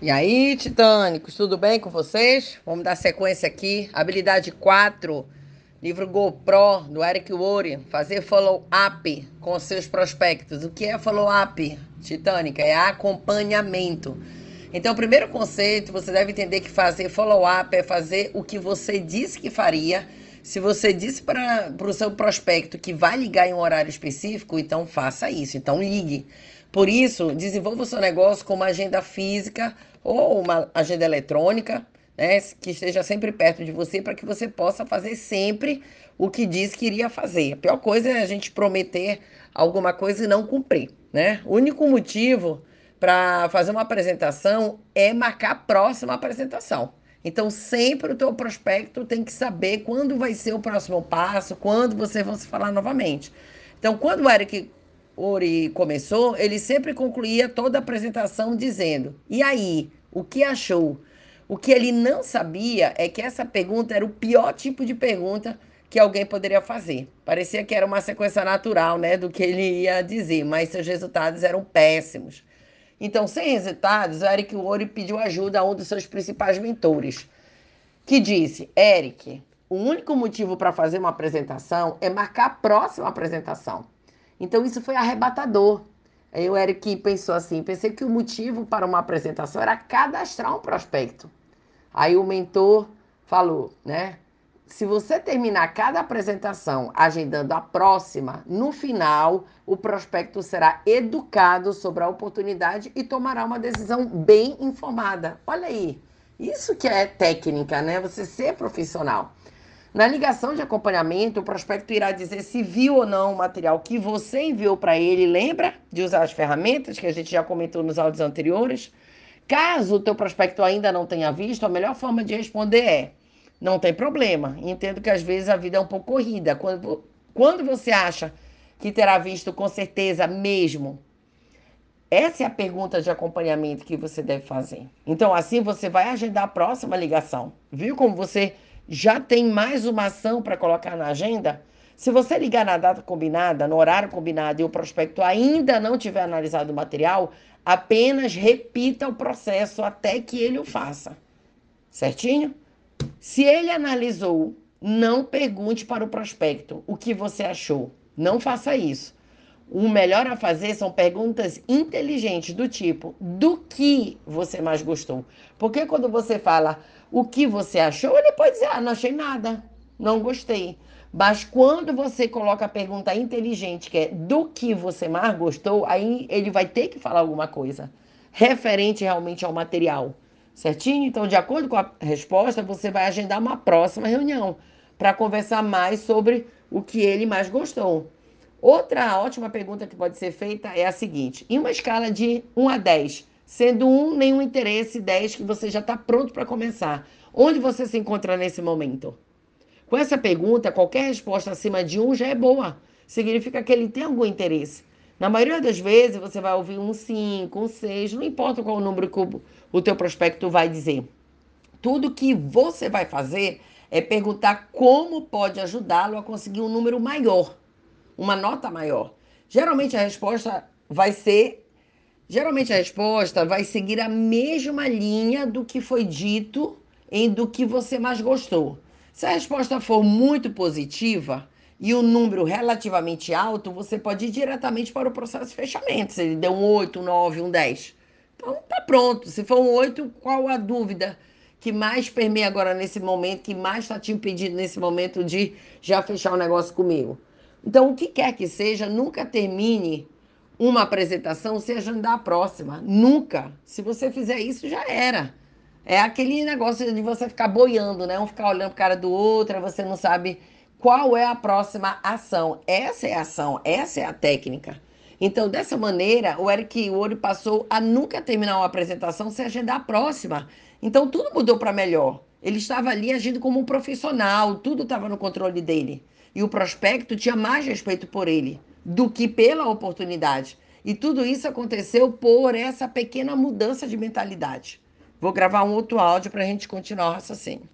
E aí, titânicos, tudo bem com vocês? Vamos dar sequência aqui. Habilidade 4, livro GoPro do Eric Worre, fazer follow-up com seus prospectos. O que é follow-up, titânica? É acompanhamento. Então, o primeiro conceito, você deve entender que fazer follow-up é fazer o que você disse que faria. Se você disse para o seu prospecto que vai ligar em um horário específico, então faça isso. Então, ligue. Por isso, desenvolva o seu negócio com uma agenda física ou uma agenda eletrônica, né, que esteja sempre perto de você para que você possa fazer sempre o que diz que iria fazer. A pior coisa é a gente prometer alguma coisa e não cumprir, né? O único motivo para fazer uma apresentação é marcar a próxima apresentação. Então, sempre o teu prospecto tem que saber quando vai ser o próximo passo, quando vocês vão se falar novamente. Então, quando o Eric Ori começou, ele sempre concluía toda a apresentação dizendo: E aí, o que achou? O que ele não sabia é que essa pergunta era o pior tipo de pergunta que alguém poderia fazer. Parecia que era uma sequência natural, né, do que ele ia dizer, mas seus resultados eram péssimos. Então, sem resultados, o Eric Ori pediu ajuda a um dos seus principais mentores, que disse: Eric, o único motivo para fazer uma apresentação é marcar a próxima apresentação. Então isso foi arrebatador. Aí o Eric pensou assim: pensei que o motivo para uma apresentação era cadastrar um prospecto. Aí o mentor falou, né? Se você terminar cada apresentação agendando a próxima, no final o prospecto será educado sobre a oportunidade e tomará uma decisão bem informada. Olha aí, isso que é técnica, né? Você ser profissional. Na ligação de acompanhamento, o prospecto irá dizer se viu ou não o material que você enviou para ele. Lembra de usar as ferramentas que a gente já comentou nos áudios anteriores? Caso o teu prospecto ainda não tenha visto, a melhor forma de responder é: não tem problema. Entendo que às vezes a vida é um pouco corrida. Quando, quando você acha que terá visto com certeza mesmo, essa é a pergunta de acompanhamento que você deve fazer. Então, assim você vai agendar a próxima ligação. Viu como você já tem mais uma ação para colocar na agenda? Se você ligar na data combinada, no horário combinado e o prospecto ainda não tiver analisado o material, apenas repita o processo até que ele o faça. Certinho? Se ele analisou, não pergunte para o prospecto o que você achou. Não faça isso. O melhor a fazer são perguntas inteligentes, do tipo: do que você mais gostou? Porque quando você fala o que você achou, ele pode dizer: ah, não achei nada, não gostei. Mas quando você coloca a pergunta inteligente, que é do que você mais gostou, aí ele vai ter que falar alguma coisa referente realmente ao material. Certinho? Então, de acordo com a resposta, você vai agendar uma próxima reunião para conversar mais sobre o que ele mais gostou. Outra ótima pergunta que pode ser feita é a seguinte: em uma escala de 1 a 10, sendo 1 nenhum interesse, 10 que você já está pronto para começar, onde você se encontra nesse momento? Com essa pergunta, qualquer resposta acima de 1 já é boa. Significa que ele tem algum interesse. Na maioria das vezes, você vai ouvir um 5, um 6, não importa qual número que o, o teu prospecto vai dizer. Tudo que você vai fazer é perguntar como pode ajudá-lo a conseguir um número maior uma nota maior. Geralmente a resposta vai ser. Geralmente a resposta vai seguir a mesma linha do que foi dito em do que você mais gostou. Se a resposta for muito positiva e o um número relativamente alto, você pode ir diretamente para o processo de fechamento. Se ele deu um 8, um 9, um 10. Então tá pronto. Se for um 8, qual a dúvida que mais permeia agora nesse momento, que mais está te impedindo nesse momento de já fechar o negócio comigo? Então, o que quer que seja, nunca termine uma apresentação sem agendar a próxima. Nunca. Se você fizer isso, já era. É aquele negócio de você ficar boiando, né? Um ficar olhando para cara do outro, você não sabe qual é a próxima ação. Essa é a ação, essa é a técnica. Então, dessa maneira, o Eric Ouro passou a nunca terminar uma apresentação sem agendar a próxima. Então, tudo mudou para melhor. Ele estava ali agindo como um profissional, tudo estava no controle dele. E o prospecto tinha mais respeito por ele do que pela oportunidade. E tudo isso aconteceu por essa pequena mudança de mentalidade. Vou gravar um outro áudio para a gente continuar o raciocínio.